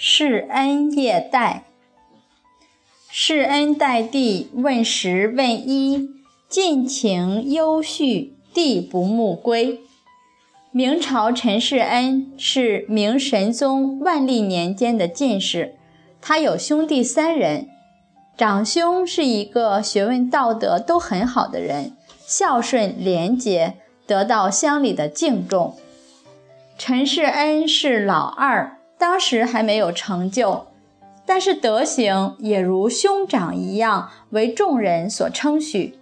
世恩夜待。世恩待地，问时问一，尽情优叙，地不暮归。明朝陈世恩是明神宗万历年间的进士，他有兄弟三人，长兄是一个学问道德都很好的人，孝顺廉洁，得到乡里的敬重。陈世恩是老二，当时还没有成就，但是德行也如兄长一样为众人所称许，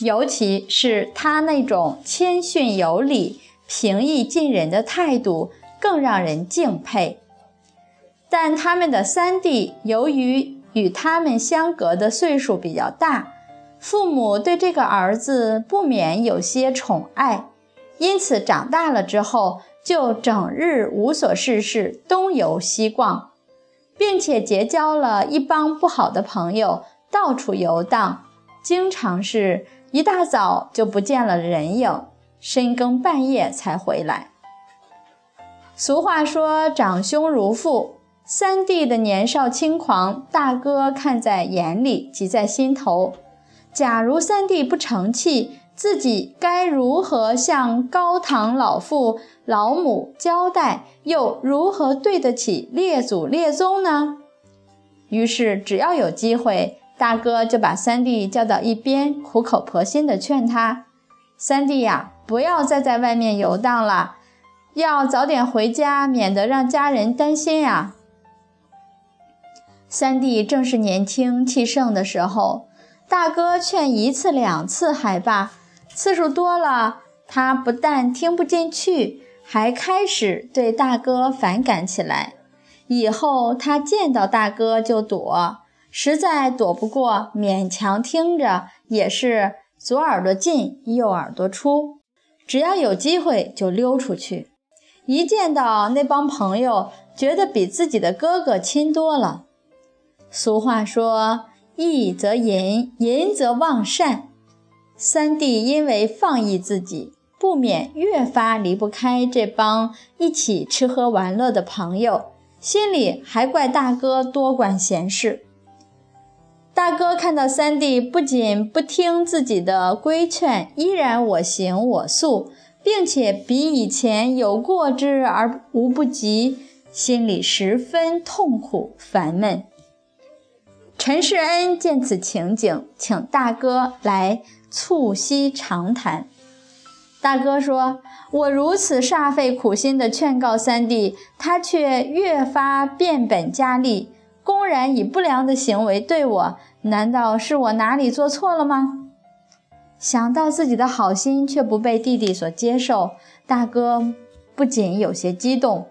尤其是他那种谦逊有礼。平易近人的态度更让人敬佩，但他们的三弟由于与他们相隔的岁数比较大，父母对这个儿子不免有些宠爱，因此长大了之后就整日无所事事，东游西逛，并且结交了一帮不好的朋友，到处游荡，经常是一大早就不见了人影。深更半夜才回来。俗话说“长兄如父”，三弟的年少轻狂，大哥看在眼里，急在心头。假如三弟不成器，自己该如何向高堂老父老母交代？又如何对得起列祖列宗呢？于是，只要有机会，大哥就把三弟叫到一边，苦口婆心地劝他：“三弟呀。”不要再在外面游荡了，要早点回家，免得让家人担心呀。三弟正是年轻气盛的时候，大哥劝一次两次还罢，次数多了，他不但听不进去，还开始对大哥反感起来。以后他见到大哥就躲，实在躲不过，勉强听着也是左耳朵进右耳朵出。只要有机会就溜出去，一见到那帮朋友，觉得比自己的哥哥亲多了。俗话说：“义则淫，淫则忘善。”三弟因为放逸自己，不免越发离不开这帮一起吃喝玩乐的朋友，心里还怪大哥多管闲事。大哥看到三弟不仅不听自己的规劝，依然我行我素，并且比以前有过之而无不及，心里十分痛苦烦闷。陈世恩见此情景，请大哥来促膝长谈。大哥说：“我如此煞费苦心地劝告三弟，他却越发变本加厉。”公然以不良的行为对我，难道是我哪里做错了吗？想到自己的好心却不被弟弟所接受，大哥不仅有些激动。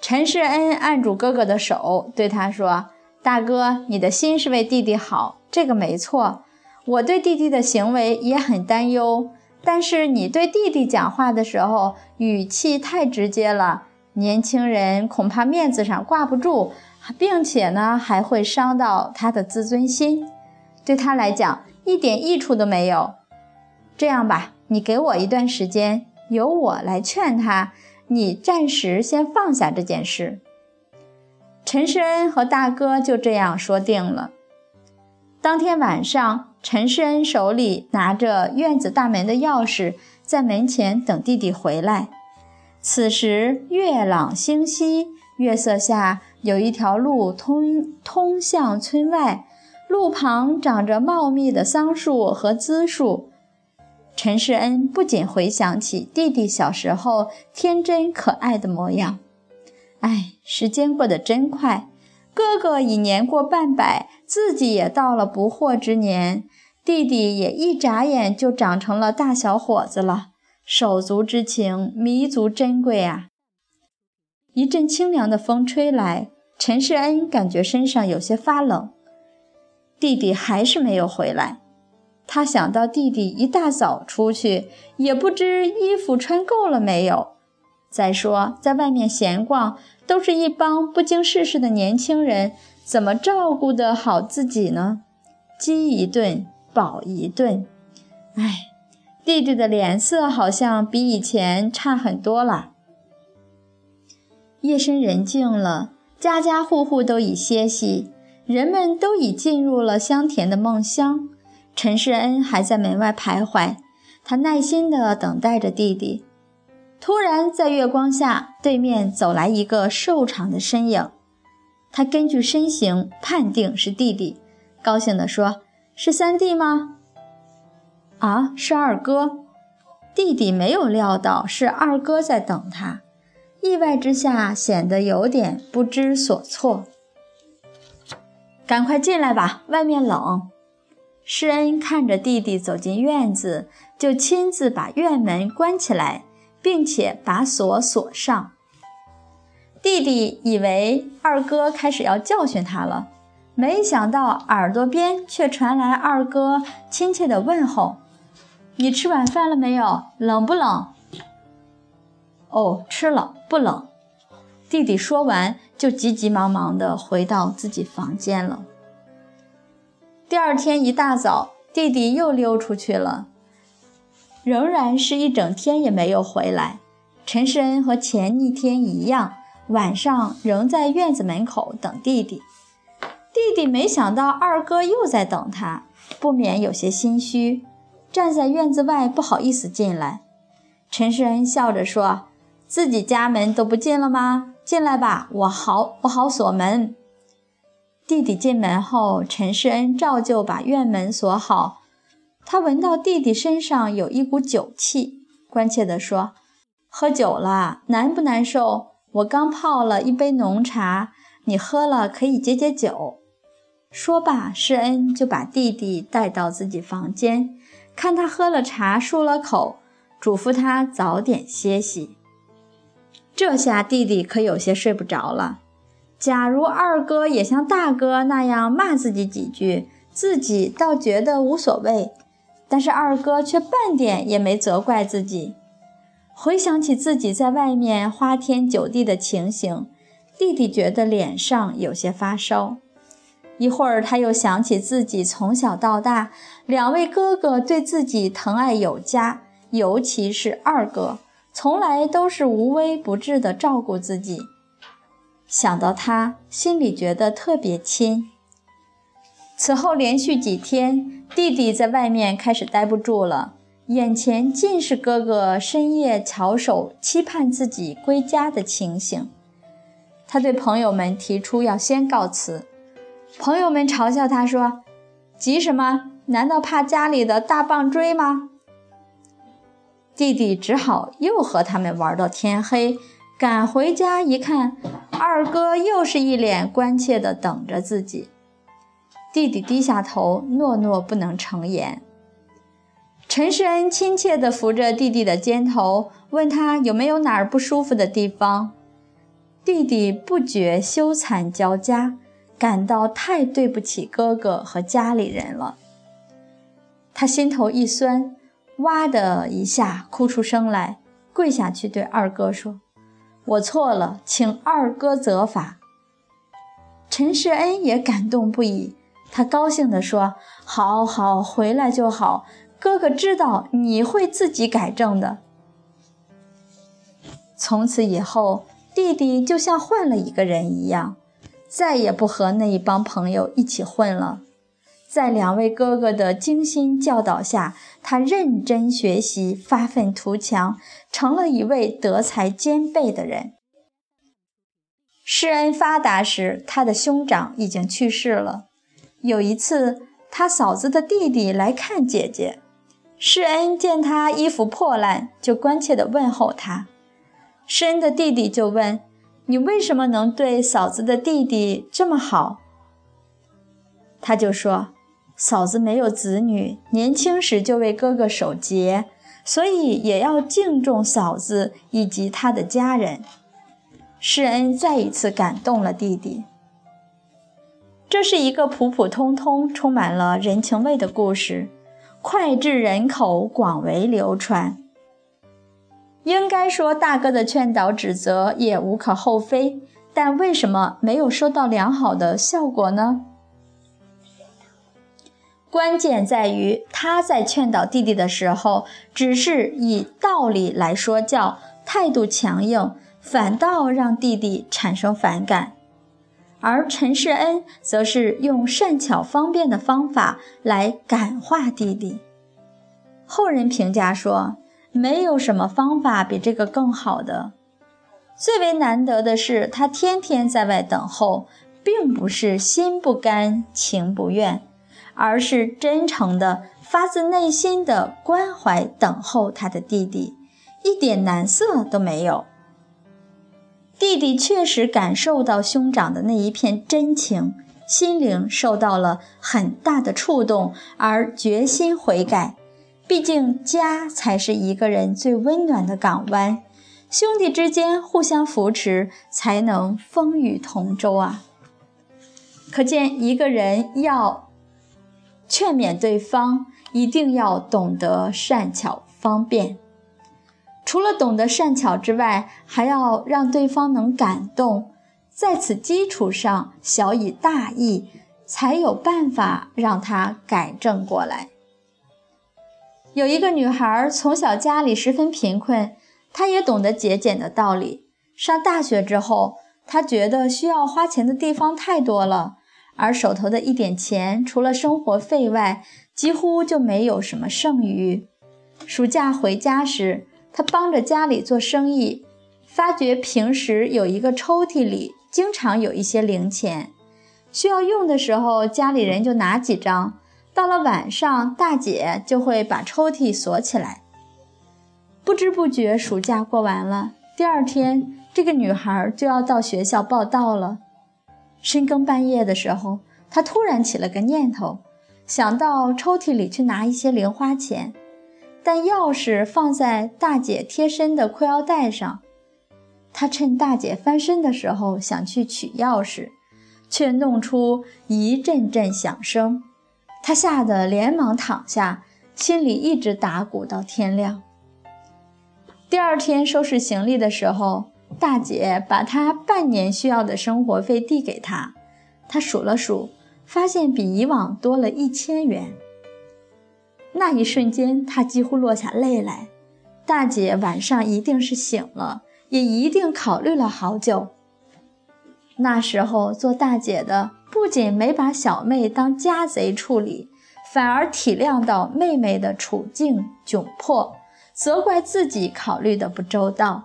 陈世恩按住哥哥的手，对他说：“大哥，你的心是为弟弟好，这个没错。我对弟弟的行为也很担忧，但是你对弟弟讲话的时候语气太直接了，年轻人恐怕面子上挂不住。”并且呢，还会伤到他的自尊心，对他来讲一点益处都没有。这样吧，你给我一段时间，由我来劝他，你暂时先放下这件事。陈世恩和大哥就这样说定了。当天晚上，陈世恩手里拿着院子大门的钥匙，在门前等弟弟回来。此时月朗星稀，月色下。有一条路通通向村外，路旁长着茂密的桑树和栀树。陈世恩不仅回想起弟弟小时候天真可爱的模样，哎，时间过得真快，哥哥已年过半百，自己也到了不惑之年，弟弟也一眨眼就长成了大小伙子了，手足之情弥足珍贵啊！一阵清凉的风吹来，陈世恩感觉身上有些发冷。弟弟还是没有回来，他想到弟弟一大早出去，也不知衣服穿够了没有。再说，在外面闲逛，都是一帮不经世事的年轻人，怎么照顾得好自己呢？饥一顿饱一顿，哎，弟弟的脸色好像比以前差很多了。夜深人静了，家家户户都已歇息，人们都已进入了香甜的梦乡。陈世恩还在门外徘徊，他耐心地等待着弟弟。突然，在月光下，对面走来一个瘦长的身影。他根据身形判定是弟弟，高兴地说：“是三弟吗？”“啊，是二哥。”弟弟没有料到是二哥在等他，意外之下显得有点不知所措。“赶快进来吧，外面冷。”施恩看着弟弟走进院子，就亲自把院门关起来。并且把锁锁上。弟弟以为二哥开始要教训他了，没想到耳朵边却传来二哥亲切的问候：“你吃晚饭了没有？冷不冷？”“哦，吃了，不冷。”弟弟说完，就急急忙忙地回到自己房间了。第二天一大早，弟弟又溜出去了。仍然是一整天也没有回来。陈世恩和前一天一样，晚上仍在院子门口等弟弟。弟弟没想到二哥又在等他，不免有些心虚，站在院子外不好意思进来。陈世恩笑着说：“自己家门都不进了吗？进来吧，我好我好锁门。”弟弟进门后，陈世恩照旧把院门锁好。他闻到弟弟身上有一股酒气，关切地说：“喝酒了，难不难受？我刚泡了一杯浓茶，你喝了可以解解酒。”说罢，施恩就把弟弟带到自己房间，看他喝了茶，漱了口，嘱咐他早点歇息。这下弟弟可有些睡不着了。假如二哥也像大哥那样骂自己几句，自己倒觉得无所谓。但是二哥却半点也没责怪自己。回想起自己在外面花天酒地的情形，弟弟觉得脸上有些发烧。一会儿，他又想起自己从小到大，两位哥哥对自己疼爱有加，尤其是二哥，从来都是无微不至地照顾自己。想到他，心里觉得特别亲。此后连续几天，弟弟在外面开始待不住了，眼前尽是哥哥深夜翘首期盼自己归家的情形。他对朋友们提出要先告辞，朋友们嘲笑他说：“急什么？难道怕家里的大棒追吗？”弟弟只好又和他们玩到天黑。赶回家一看，二哥又是一脸关切地等着自己。弟弟低下头，诺诺不能成言。陈世恩亲切地扶着弟弟的肩头，问他有没有哪儿不舒服的地方。弟弟不觉羞惭交加，感到太对不起哥哥和家里人了。他心头一酸，哇的一下哭出声来，跪下去对二哥说：“我错了，请二哥责罚。”陈世恩也感动不已。他高兴地说：“好好，回来就好。哥哥知道你会自己改正的。”从此以后，弟弟就像换了一个人一样，再也不和那一帮朋友一起混了。在两位哥哥的精心教导下，他认真学习，发愤图强，成了一位德才兼备的人。施恩发达时，他的兄长已经去世了。有一次，他嫂子的弟弟来看姐姐，施恩见他衣服破烂，就关切地问候他。施恩的弟弟就问：“你为什么能对嫂子的弟弟这么好？”他就说：“嫂子没有子女，年轻时就为哥哥守节，所以也要敬重嫂子以及他的家人。”施恩再一次感动了弟弟。这是一个普普通通、充满了人情味的故事，脍炙人口，广为流传。应该说，大哥的劝导指责也无可厚非，但为什么没有收到良好的效果呢？关键在于他在劝导弟弟的时候，只是以道理来说教，态度强硬，反倒让弟弟产生反感。而陈世恩则是用善巧方便的方法来感化弟弟。后人评价说，没有什么方法比这个更好的。最为难得的是，他天天在外等候，并不是心不甘情不愿，而是真诚的、发自内心的关怀等候他的弟弟，一点难色都没有。弟弟确实感受到兄长的那一片真情，心灵受到了很大的触动，而决心悔改。毕竟家才是一个人最温暖的港湾，兄弟之间互相扶持，才能风雨同舟啊！可见一个人要劝勉对方，一定要懂得善巧方便。除了懂得善巧之外，还要让对方能感动，在此基础上小以大义，才有办法让他改正过来。有一个女孩从小家里十分贫困，她也懂得节俭的道理。上大学之后，她觉得需要花钱的地方太多了，而手头的一点钱除了生活费外，几乎就没有什么剩余。暑假回家时，他帮着家里做生意，发觉平时有一个抽屉里经常有一些零钱，需要用的时候家里人就拿几张。到了晚上，大姐就会把抽屉锁起来。不知不觉，暑假过完了，第二天这个女孩就要到学校报到了。深更半夜的时候，她突然起了个念头，想到抽屉里去拿一些零花钱。但钥匙放在大姐贴身的裤腰带上，他趁大姐翻身的时候想去取钥匙，却弄出一阵阵响声，他吓得连忙躺下，心里一直打鼓到天亮。第二天收拾行李的时候，大姐把她半年需要的生活费递给他，他数了数，发现比以往多了一千元。那一瞬间，他几乎落下泪来。大姐晚上一定是醒了，也一定考虑了好久。那时候做大姐的不仅没把小妹当家贼处理，反而体谅到妹妹的处境窘迫，责怪自己考虑的不周到。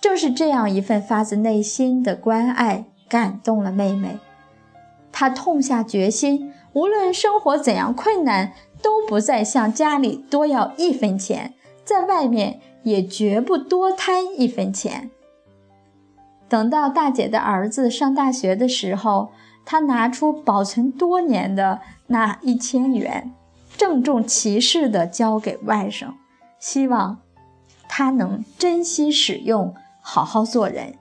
正是这样一份发自内心的关爱，感动了妹妹。她痛下决心，无论生活怎样困难。都不再向家里多要一分钱，在外面也绝不多贪一分钱。等到大姐的儿子上大学的时候，她拿出保存多年的那一千元，郑重其事地交给外甥，希望他能珍惜使用，好好做人。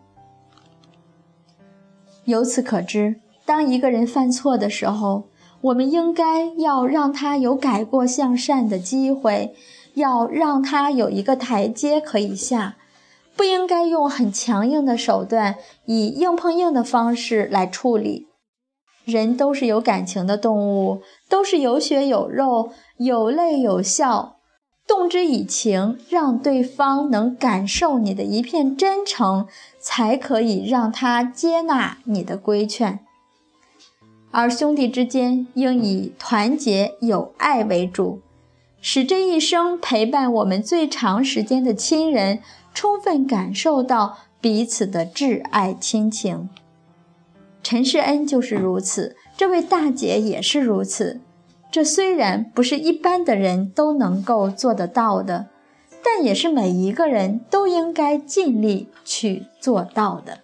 由此可知，当一个人犯错的时候，我们应该要让他有改过向善的机会，要让他有一个台阶可以下，不应该用很强硬的手段，以硬碰硬的方式来处理。人都是有感情的动物，都是有血有肉、有泪有笑，动之以情，让对方能感受你的一片真诚，才可以让他接纳你的规劝。而兄弟之间应以团结友爱为主，使这一生陪伴我们最长时间的亲人充分感受到彼此的挚爱亲情。陈世恩就是如此，这位大姐也是如此。这虽然不是一般的人都能够做得到的，但也是每一个人都应该尽力去做到的。